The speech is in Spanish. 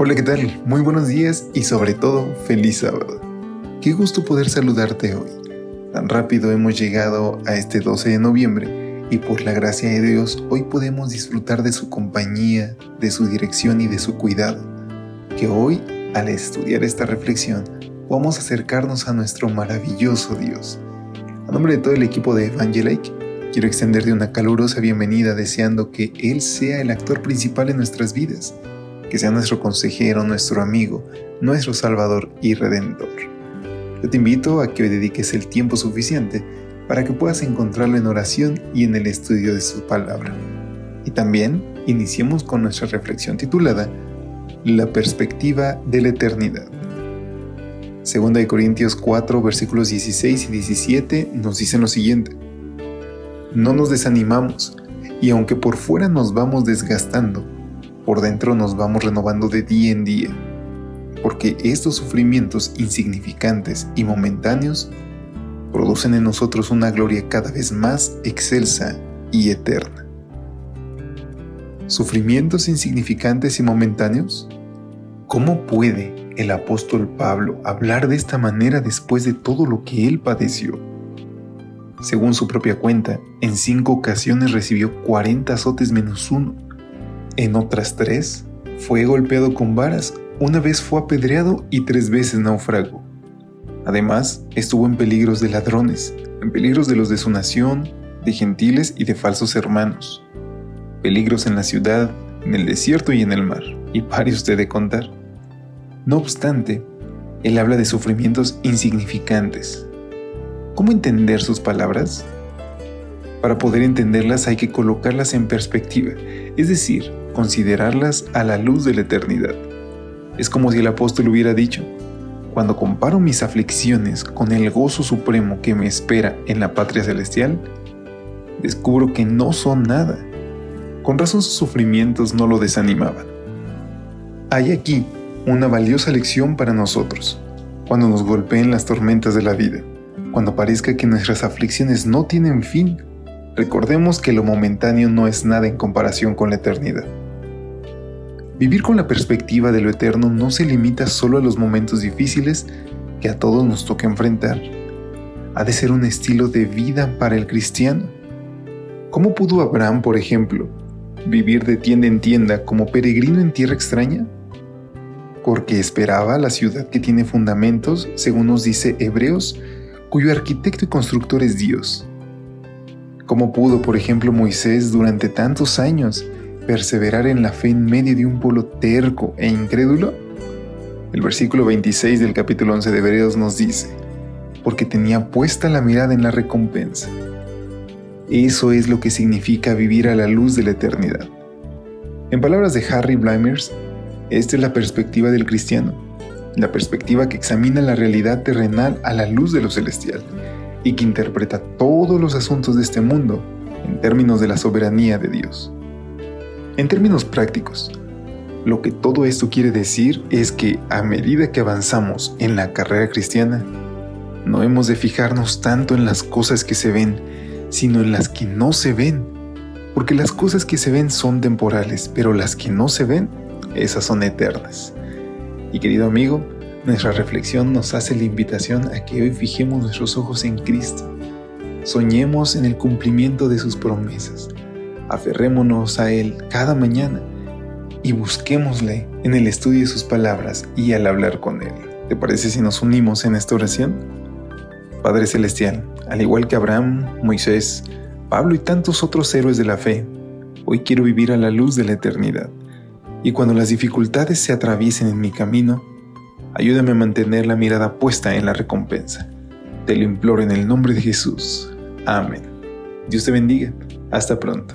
Hola, ¿qué tal? Muy buenos días y sobre todo, feliz sábado. Qué gusto poder saludarte hoy. Tan rápido hemos llegado a este 12 de noviembre y por la gracia de Dios hoy podemos disfrutar de su compañía, de su dirección y de su cuidado. Que hoy, al estudiar esta reflexión, a acercarnos a nuestro maravilloso Dios. A nombre de todo el equipo de Evangelike, quiero extenderte una calurosa bienvenida deseando que Él sea el actor principal en nuestras vidas que sea nuestro consejero, nuestro amigo, nuestro Salvador y Redentor. Yo te invito a que hoy dediques el tiempo suficiente para que puedas encontrarlo en oración y en el estudio de su palabra. Y también iniciemos con nuestra reflexión titulada La perspectiva de la eternidad. Segunda de Corintios 4 versículos 16 y 17 nos dicen lo siguiente. No nos desanimamos, y aunque por fuera nos vamos desgastando, por dentro nos vamos renovando de día en día, porque estos sufrimientos insignificantes y momentáneos producen en nosotros una gloria cada vez más excelsa y eterna. ¿Sufrimientos insignificantes y momentáneos? ¿Cómo puede el apóstol Pablo hablar de esta manera después de todo lo que él padeció? Según su propia cuenta, en cinco ocasiones recibió 40 azotes menos uno en otras tres, fue golpeado con varas, una vez fue apedreado y tres veces naufragó. Además, estuvo en peligros de ladrones, en peligros de los de su nación, de gentiles y de falsos hermanos. Peligros en la ciudad, en el desierto y en el mar. Y pare usted de contar. No obstante, él habla de sufrimientos insignificantes. ¿Cómo entender sus palabras? Para poder entenderlas hay que colocarlas en perspectiva, es decir, considerarlas a la luz de la eternidad. Es como si el apóstol hubiera dicho, cuando comparo mis aflicciones con el gozo supremo que me espera en la patria celestial, descubro que no son nada. Con razón sus sufrimientos no lo desanimaban. Hay aquí una valiosa lección para nosotros, cuando nos golpeen las tormentas de la vida, cuando parezca que nuestras aflicciones no tienen fin, recordemos que lo momentáneo no es nada en comparación con la eternidad. Vivir con la perspectiva de lo eterno no se limita solo a los momentos difíciles que a todos nos toca enfrentar. Ha de ser un estilo de vida para el cristiano. ¿Cómo pudo Abraham, por ejemplo, vivir de tienda en tienda como peregrino en tierra extraña? Porque esperaba la ciudad que tiene fundamentos, según nos dice Hebreos, cuyo arquitecto y constructor es Dios. ¿Cómo pudo, por ejemplo, Moisés durante tantos años perseverar en la fe en medio de un pueblo terco e incrédulo? El versículo 26 del capítulo 11 de Hebreos nos dice, porque tenía puesta la mirada en la recompensa. Eso es lo que significa vivir a la luz de la eternidad. En palabras de Harry Blimers, esta es la perspectiva del cristiano, la perspectiva que examina la realidad terrenal a la luz de lo celestial y que interpreta todos los asuntos de este mundo en términos de la soberanía de Dios. En términos prácticos, lo que todo esto quiere decir es que a medida que avanzamos en la carrera cristiana, no hemos de fijarnos tanto en las cosas que se ven, sino en las que no se ven. Porque las cosas que se ven son temporales, pero las que no se ven, esas son eternas. Y querido amigo, nuestra reflexión nos hace la invitación a que hoy fijemos nuestros ojos en Cristo. Soñemos en el cumplimiento de sus promesas aferrémonos a Él cada mañana y busquémosle en el estudio de sus palabras y al hablar con Él. ¿Te parece si nos unimos en esta oración? Padre Celestial, al igual que Abraham, Moisés, Pablo y tantos otros héroes de la fe, hoy quiero vivir a la luz de la eternidad. Y cuando las dificultades se atraviesen en mi camino, ayúdame a mantener la mirada puesta en la recompensa. Te lo imploro en el nombre de Jesús. Amén. Dios te bendiga. Hasta pronto.